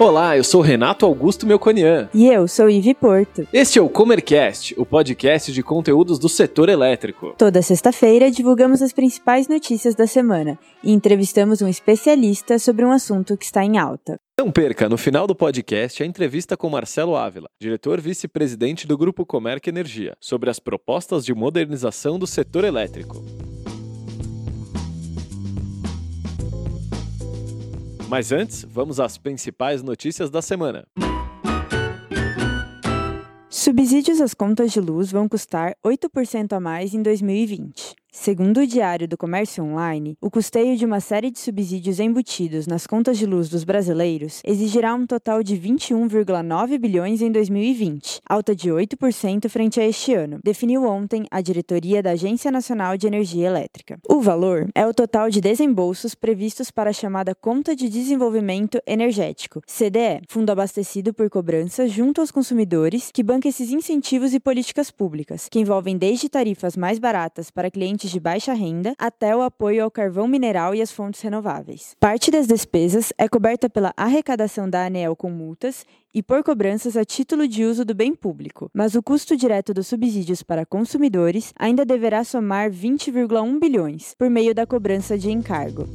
Olá, eu sou Renato Augusto Melconian. E eu sou Ivi Porto. Este é o Comercast, o podcast de conteúdos do setor elétrico. Toda sexta-feira divulgamos as principais notícias da semana e entrevistamos um especialista sobre um assunto que está em alta. Não perca, no final do podcast, a entrevista com Marcelo Ávila, diretor vice-presidente do Grupo Comerc Energia, sobre as propostas de modernização do setor elétrico. Mas antes, vamos às principais notícias da semana. Subsídios às contas de luz vão custar 8% a mais em 2020. Segundo o Diário do Comércio Online, o custeio de uma série de subsídios embutidos nas contas de luz dos brasileiros exigirá um total de 21,9 bilhões em 2020, alta de 8% frente a este ano, definiu ontem a diretoria da Agência Nacional de Energia Elétrica. O valor é o total de desembolsos previstos para a chamada Conta de Desenvolvimento Energético, CDE, fundo abastecido por cobranças junto aos consumidores que banca esses incentivos e políticas públicas, que envolvem desde tarifas mais baratas para clientes de baixa renda até o apoio ao carvão mineral e às fontes renováveis. Parte das despesas é coberta pela arrecadação da ANEEL com multas e por cobranças a título de uso do bem público, mas o custo direto dos subsídios para consumidores ainda deverá somar 20,1 bilhões por meio da cobrança de encargo.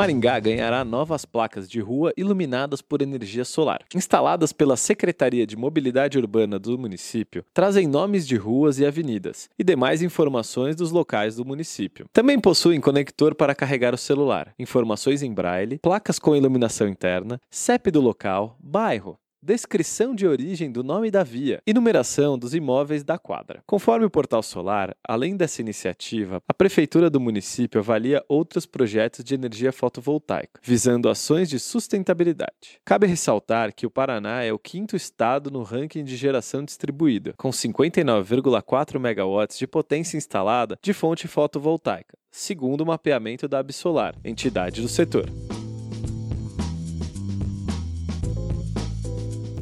Maringá ganhará novas placas de rua iluminadas por energia solar. Instaladas pela Secretaria de Mobilidade Urbana do município, trazem nomes de ruas e avenidas e demais informações dos locais do município. Também possuem conector para carregar o celular, informações em braille, placas com iluminação interna, CEP do local, bairro, descrição de origem do nome da via e numeração dos imóveis da quadra. Conforme o Portal Solar, além dessa iniciativa, a Prefeitura do município avalia outros projetos de energia fotovoltaica, visando ações de sustentabilidade. Cabe ressaltar que o Paraná é o quinto estado no ranking de geração distribuída, com 59,4 megawatts de potência instalada de fonte fotovoltaica, segundo o mapeamento da Absolar, entidade do setor.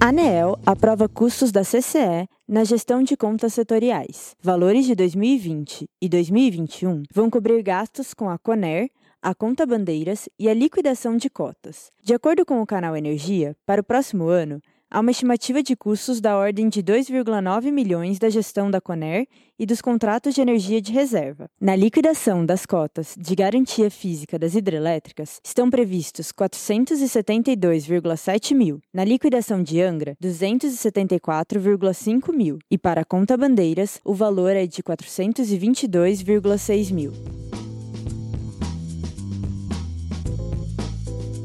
A ANEEL aprova custos da CCE na gestão de contas setoriais. Valores de 2020 e 2021 vão cobrir gastos com a CONER, a conta bandeiras e a liquidação de cotas. De acordo com o canal Energia, para o próximo ano, há uma estimativa de custos da ordem de 2,9 milhões da gestão da Coner e dos contratos de energia de reserva. Na liquidação das cotas de garantia física das hidrelétricas, estão previstos 472,7 mil. Na liquidação de Angra, 274,5 mil. E para a conta bandeiras, o valor é de 422,6 mil.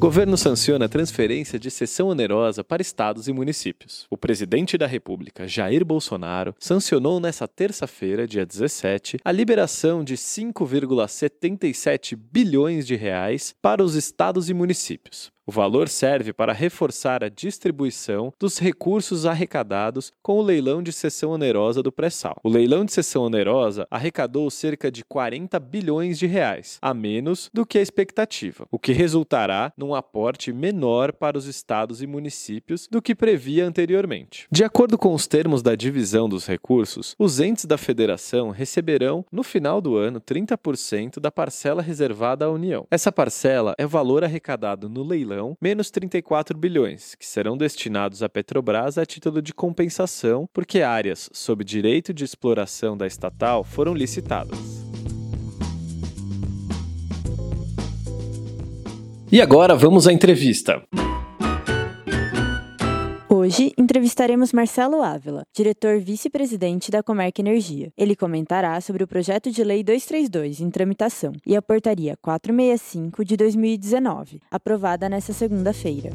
Governo sanciona a transferência de cessão onerosa para estados e municípios. O presidente da República, Jair Bolsonaro, sancionou nesta terça-feira, dia 17, a liberação de 5,77 bilhões de reais para os estados e municípios. O valor serve para reforçar a distribuição dos recursos arrecadados com o leilão de cessão onerosa do pré-sal. O leilão de cessão onerosa arrecadou cerca de 40 bilhões de reais, a menos do que a expectativa, o que resultará num aporte menor para os estados e municípios do que previa anteriormente. De acordo com os termos da divisão dos recursos, os entes da federação receberão, no final do ano, 30% da parcela reservada à União. Essa parcela é o valor arrecadado no leilão leilão, menos 34 bilhões, que serão destinados à Petrobras a título de compensação, porque áreas sob direito de exploração da estatal foram licitadas. E agora vamos à entrevista. Hoje entrevistaremos Marcelo Ávila, diretor vice-presidente da Comerc Energia. Ele comentará sobre o projeto de lei 232 em tramitação e a portaria 465 de 2019, aprovada nesta segunda-feira.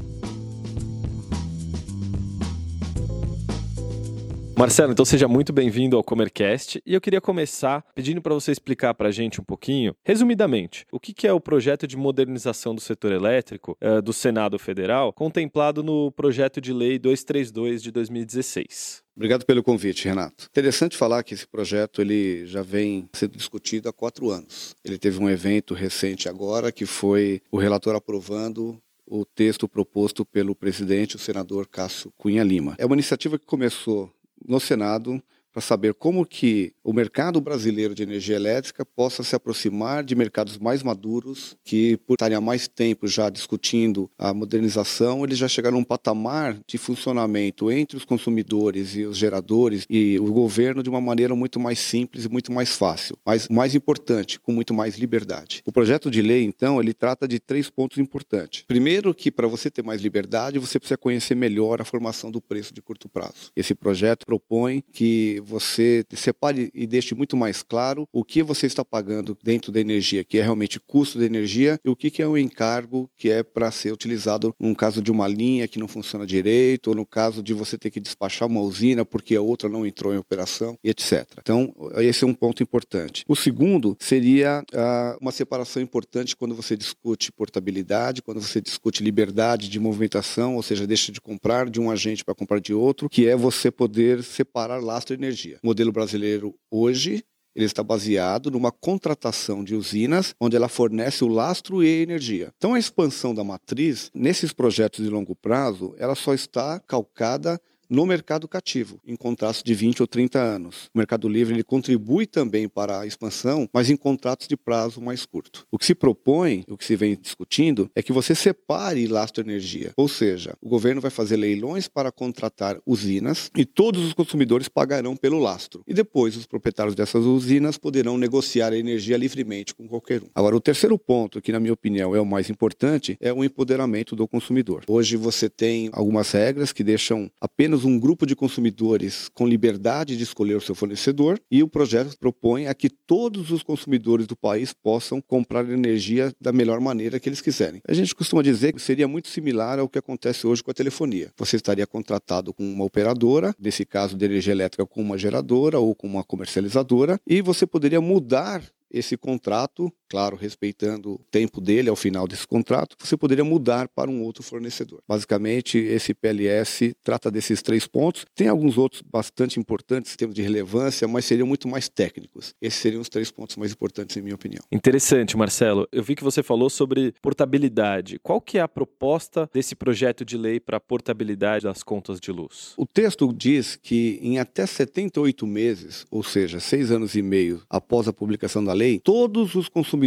Marcelo, então seja muito bem-vindo ao Comercast e eu queria começar pedindo para você explicar para a gente um pouquinho, resumidamente, o que é o projeto de modernização do setor elétrico uh, do Senado Federal contemplado no projeto de lei 232 de 2016. Obrigado pelo convite, Renato. Interessante falar que esse projeto ele já vem sendo discutido há quatro anos. Ele teve um evento recente agora que foi o relator aprovando o texto proposto pelo presidente, o senador Cássio Cunha Lima. É uma iniciativa que começou no Senado para saber como que o mercado brasileiro de energia elétrica possa se aproximar de mercados mais maduros, que por estarem há mais tempo já discutindo a modernização, eles já chegaram a um patamar de funcionamento entre os consumidores e os geradores e o governo de uma maneira muito mais simples e muito mais fácil, mas mais importante, com muito mais liberdade. O projeto de lei, então, ele trata de três pontos importantes. Primeiro, que para você ter mais liberdade, você precisa conhecer melhor a formação do preço de curto prazo. Esse projeto propõe que você separe e deixe muito mais claro o que você está pagando dentro da energia, que é realmente custo da energia, e o que é um encargo que é para ser utilizado num caso de uma linha que não funciona direito, ou no caso de você ter que despachar uma usina porque a outra não entrou em operação, etc. Então, esse é um ponto importante. O segundo seria uh, uma separação importante quando você discute portabilidade, quando você discute liberdade de movimentação, ou seja, deixa de comprar de um agente para comprar de outro, que é você poder separar lastro e energia. O modelo brasileiro hoje ele está baseado numa contratação de usinas onde ela fornece o lastro e a energia. Então a expansão da matriz nesses projetos de longo prazo, ela só está calcada no mercado cativo, em contratos de 20 ou 30 anos. O Mercado Livre ele contribui também para a expansão, mas em contratos de prazo mais curto. O que se propõe, o que se vem discutindo, é que você separe lastro energia, ou seja, o governo vai fazer leilões para contratar usinas e todos os consumidores pagarão pelo lastro. E depois os proprietários dessas usinas poderão negociar a energia livremente com qualquer um. Agora, o terceiro ponto, que na minha opinião é o mais importante, é o empoderamento do consumidor. Hoje você tem algumas regras que deixam apenas um grupo de consumidores com liberdade de escolher o seu fornecedor e o projeto propõe a que todos os consumidores do país possam comprar energia da melhor maneira que eles quiserem. A gente costuma dizer que seria muito similar ao que acontece hoje com a telefonia. Você estaria contratado com uma operadora, nesse caso de energia elétrica com uma geradora ou com uma comercializadora, e você poderia mudar esse contrato, claro, respeitando o tempo dele ao final desse contrato, você poderia mudar para um outro fornecedor. Basicamente, esse PLS trata desses três pontos. Tem alguns outros bastante importantes em termos de relevância, mas seriam muito mais técnicos. Esses seriam os três pontos mais importantes, em minha opinião. Interessante, Marcelo. Eu vi que você falou sobre portabilidade. Qual que é a proposta desse projeto de lei para a portabilidade das contas de luz? O texto diz que em até 78 meses, ou seja, seis anos e meio após a publicação da lei, todos os consumidores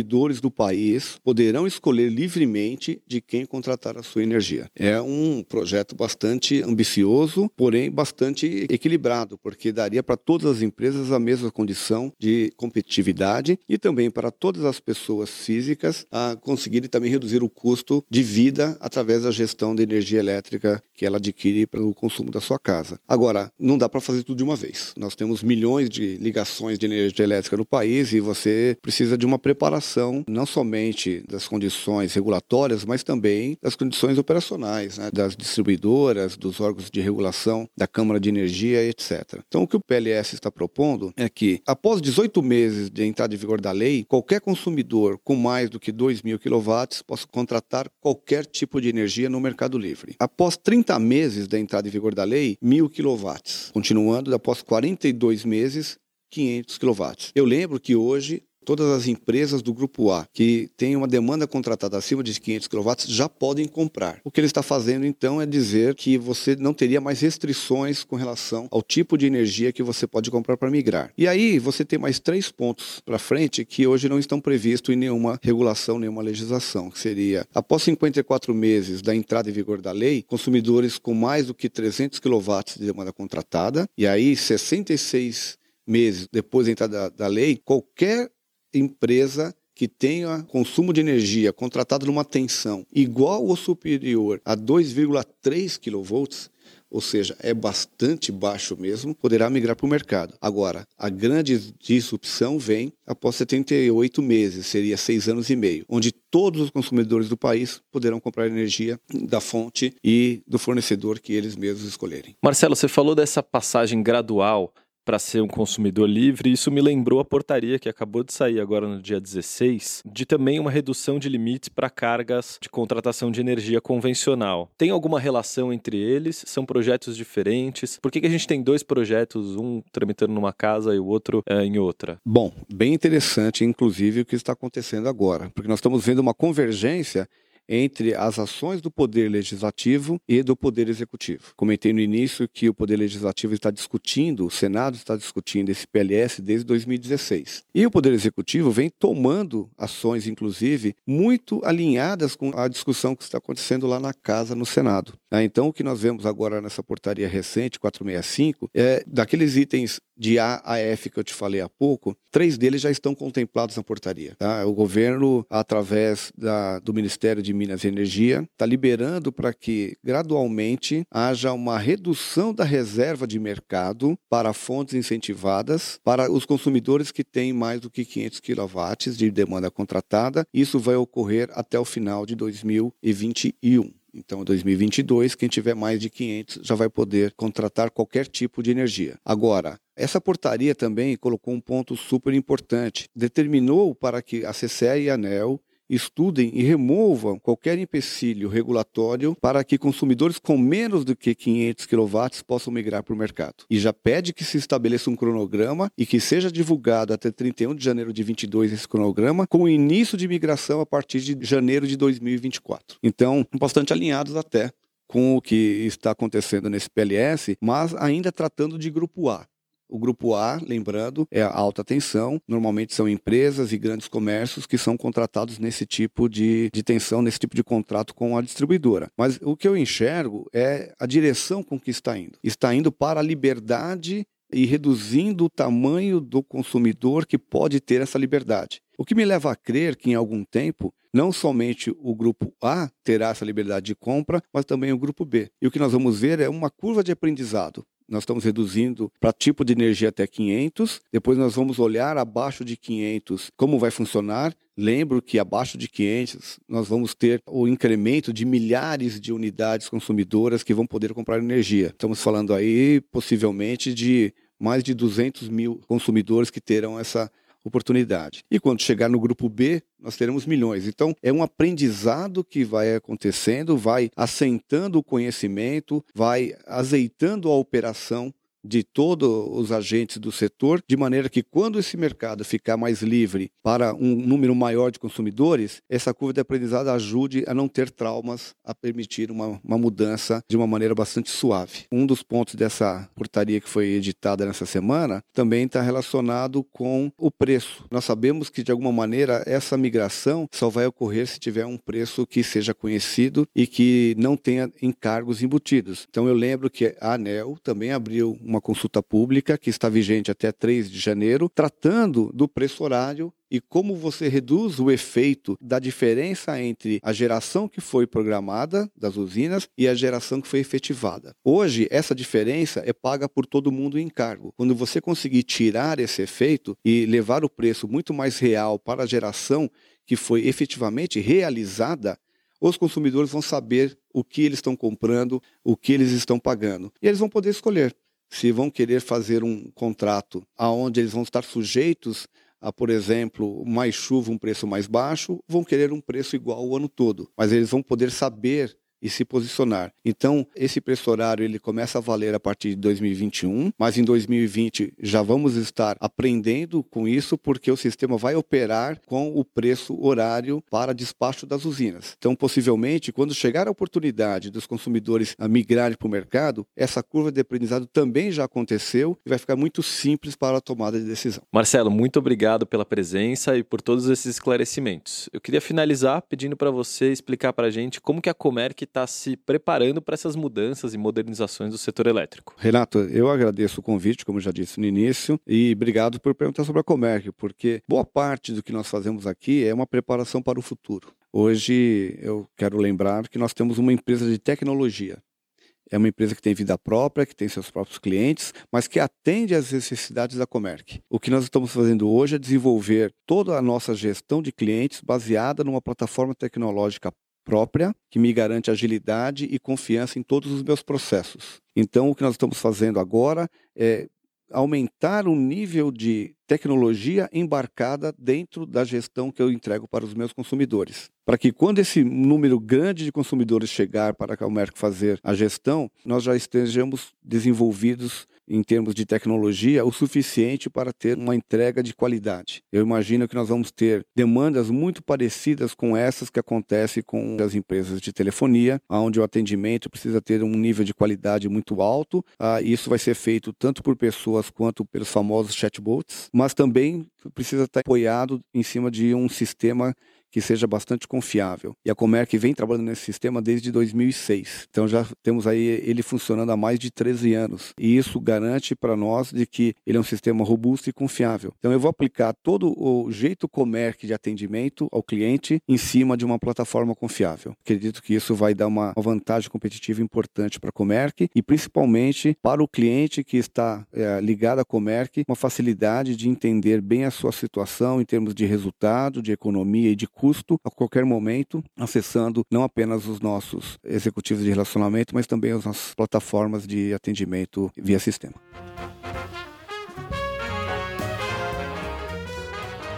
do país poderão escolher livremente de quem contratar a sua energia. É um projeto bastante ambicioso, porém bastante equilibrado, porque daria para todas as empresas a mesma condição de competitividade e também para todas as pessoas físicas a conseguirem também reduzir o custo de vida através da gestão de energia elétrica que ela adquire para o consumo da sua casa. Agora, não dá para fazer tudo de uma vez. Nós temos milhões de ligações de energia elétrica no país e você precisa de uma preparação não somente das condições regulatórias, mas também das condições operacionais, né, das distribuidoras, dos órgãos de regulação, da Câmara de Energia, etc. Então, o que o PLS está propondo é que, após 18 meses de entrada em vigor da lei, qualquer consumidor com mais do que 2 mil quilowatts possa contratar qualquer tipo de energia no Mercado Livre. Após 30 meses da entrada em vigor da lei, 1.000 quilowatts. Continuando, após 42 meses, 500 quilowatts. Eu lembro que hoje Todas as empresas do grupo A que têm uma demanda contratada acima de 500 kW já podem comprar. O que ele está fazendo então é dizer que você não teria mais restrições com relação ao tipo de energia que você pode comprar para migrar. E aí você tem mais três pontos para frente que hoje não estão previstos em nenhuma regulação, nenhuma legislação, que seria após 54 meses da entrada em vigor da lei, consumidores com mais do que 300 kW de demanda contratada, e aí 66 meses depois da entrada da, da lei, qualquer empresa que tenha consumo de energia contratado numa tensão igual ou superior a 2,3 kV, ou seja, é bastante baixo mesmo, poderá migrar para o mercado. Agora, a grande disrupção vem após 78 meses, seria seis anos e meio, onde todos os consumidores do país poderão comprar energia da fonte e do fornecedor que eles mesmos escolherem. Marcelo, você falou dessa passagem gradual para ser um consumidor livre. Isso me lembrou a portaria que acabou de sair agora no dia 16, de também uma redução de limites para cargas de contratação de energia convencional. Tem alguma relação entre eles? São projetos diferentes? Por que, que a gente tem dois projetos, um tramitando numa casa e o outro é, em outra? Bom, bem interessante, inclusive, o que está acontecendo agora, porque nós estamos vendo uma convergência entre as ações do Poder Legislativo e do Poder Executivo. Comentei no início que o Poder Legislativo está discutindo, o Senado está discutindo esse PLS desde 2016. E o Poder Executivo vem tomando ações, inclusive, muito alinhadas com a discussão que está acontecendo lá na Casa, no Senado. Ah, então, o que nós vemos agora nessa portaria recente, 465, é daqueles itens de A a F que eu te falei há pouco, três deles já estão contemplados na portaria. Tá? O governo, através da, do Ministério de Minas e Energia, está liberando para que gradualmente haja uma redução da reserva de mercado para fontes incentivadas para os consumidores que têm mais do que 500 kW de demanda contratada. Isso vai ocorrer até o final de 2021. Então, em 2022, quem tiver mais de 500 já vai poder contratar qualquer tipo de energia. Agora, essa portaria também colocou um ponto super importante. Determinou para que a CCE e a ANEL estudem e removam qualquer empecilho regulatório para que consumidores com menos do que 500 kW possam migrar para o mercado. E já pede que se estabeleça um cronograma e que seja divulgado até 31 de janeiro de 22 esse cronograma, com o início de migração a partir de janeiro de 2024. Então, bastante alinhados até com o que está acontecendo nesse PLS, mas ainda tratando de grupo A. O grupo A, lembrando, é a alta tensão. Normalmente são empresas e grandes comércios que são contratados nesse tipo de, de tensão, nesse tipo de contrato com a distribuidora. Mas o que eu enxergo é a direção com que está indo. Está indo para a liberdade e reduzindo o tamanho do consumidor que pode ter essa liberdade. O que me leva a crer que em algum tempo não somente o grupo A terá essa liberdade de compra, mas também o grupo B. E o que nós vamos ver é uma curva de aprendizado nós estamos reduzindo para tipo de energia até 500. Depois nós vamos olhar abaixo de 500 como vai funcionar. Lembro que abaixo de 500 nós vamos ter o incremento de milhares de unidades consumidoras que vão poder comprar energia. Estamos falando aí possivelmente de mais de 200 mil consumidores que terão essa oportunidade. E quando chegar no grupo B, nós teremos milhões. Então, é um aprendizado que vai acontecendo, vai assentando o conhecimento, vai azeitando a operação de todos os agentes do setor, de maneira que quando esse mercado ficar mais livre para um número maior de consumidores, essa curva de aprendizado ajude a não ter traumas, a permitir uma, uma mudança de uma maneira bastante suave. Um dos pontos dessa portaria que foi editada nessa semana também está relacionado com o preço. Nós sabemos que, de alguma maneira, essa migração só vai ocorrer se tiver um preço que seja conhecido e que não tenha encargos embutidos. Então, eu lembro que a ANEL também abriu uma consulta pública que está vigente até 3 de janeiro, tratando do preço horário e como você reduz o efeito da diferença entre a geração que foi programada das usinas e a geração que foi efetivada. Hoje, essa diferença é paga por todo mundo em cargo. Quando você conseguir tirar esse efeito e levar o preço muito mais real para a geração que foi efetivamente realizada, os consumidores vão saber o que eles estão comprando, o que eles estão pagando. E eles vão poder escolher se vão querer fazer um contrato aonde eles vão estar sujeitos a, por exemplo, mais chuva, um preço mais baixo, vão querer um preço igual o ano todo. Mas eles vão poder saber e se posicionar. Então, esse preço horário ele começa a valer a partir de 2021, mas em 2020 já vamos estar aprendendo com isso porque o sistema vai operar com o preço horário para despacho das usinas. Então, possivelmente, quando chegar a oportunidade dos consumidores a migrarem para o mercado, essa curva de aprendizado também já aconteceu e vai ficar muito simples para a tomada de decisão. Marcelo, muito obrigado pela presença e por todos esses esclarecimentos. Eu queria finalizar pedindo para você explicar para a gente como que a Comerc está se preparando para essas mudanças e modernizações do setor elétrico. Renato, eu agradeço o convite, como já disse no início, e obrigado por perguntar sobre a Comerc, porque boa parte do que nós fazemos aqui é uma preparação para o futuro. Hoje eu quero lembrar que nós temos uma empresa de tecnologia. É uma empresa que tem vida própria, que tem seus próprios clientes, mas que atende às necessidades da Comerc. O que nós estamos fazendo hoje é desenvolver toda a nossa gestão de clientes baseada numa plataforma tecnológica própria, que me garante agilidade e confiança em todos os meus processos. Então, o que nós estamos fazendo agora é aumentar o nível de tecnologia embarcada dentro da gestão que eu entrego para os meus consumidores. Para que quando esse número grande de consumidores chegar para a Calmerc fazer a gestão, nós já estejamos desenvolvidos em termos de tecnologia o suficiente para ter uma entrega de qualidade. Eu imagino que nós vamos ter demandas muito parecidas com essas que acontecem com as empresas de telefonia, onde o atendimento precisa ter um nível de qualidade muito alto. Ah, isso vai ser feito tanto por pessoas quanto pelos famosos chatbots, mas também precisa estar apoiado em cima de um sistema que seja bastante confiável. E a Comerc vem trabalhando nesse sistema desde 2006. Então já temos aí ele funcionando há mais de 13 anos. E isso garante para nós de que ele é um sistema robusto e confiável. Então eu vou aplicar todo o jeito Comerc de atendimento ao cliente em cima de uma plataforma confiável. Acredito que isso vai dar uma, vantagem competitiva importante para a Comerc e principalmente para o cliente que está é, ligado à Comerc, uma facilidade de entender bem a sua situação em termos de resultado, de economia e de custo a qualquer momento, acessando não apenas os nossos executivos de relacionamento, mas também as nossas plataformas de atendimento via sistema.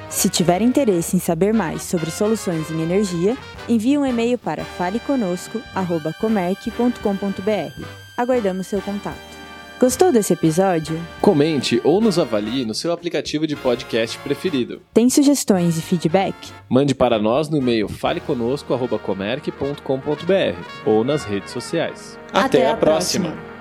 Se tiver interesse em saber mais sobre soluções em energia, envie um e-mail para faleconosco@comerc.com.br. Aguardamos seu contato. Gostou desse episódio? Comente ou nos avalie no seu aplicativo de podcast preferido. Tem sugestões e feedback? Mande para nós no e-mail faleconosco.comerc.com.br ou nas redes sociais. Até, Até a próxima. próxima.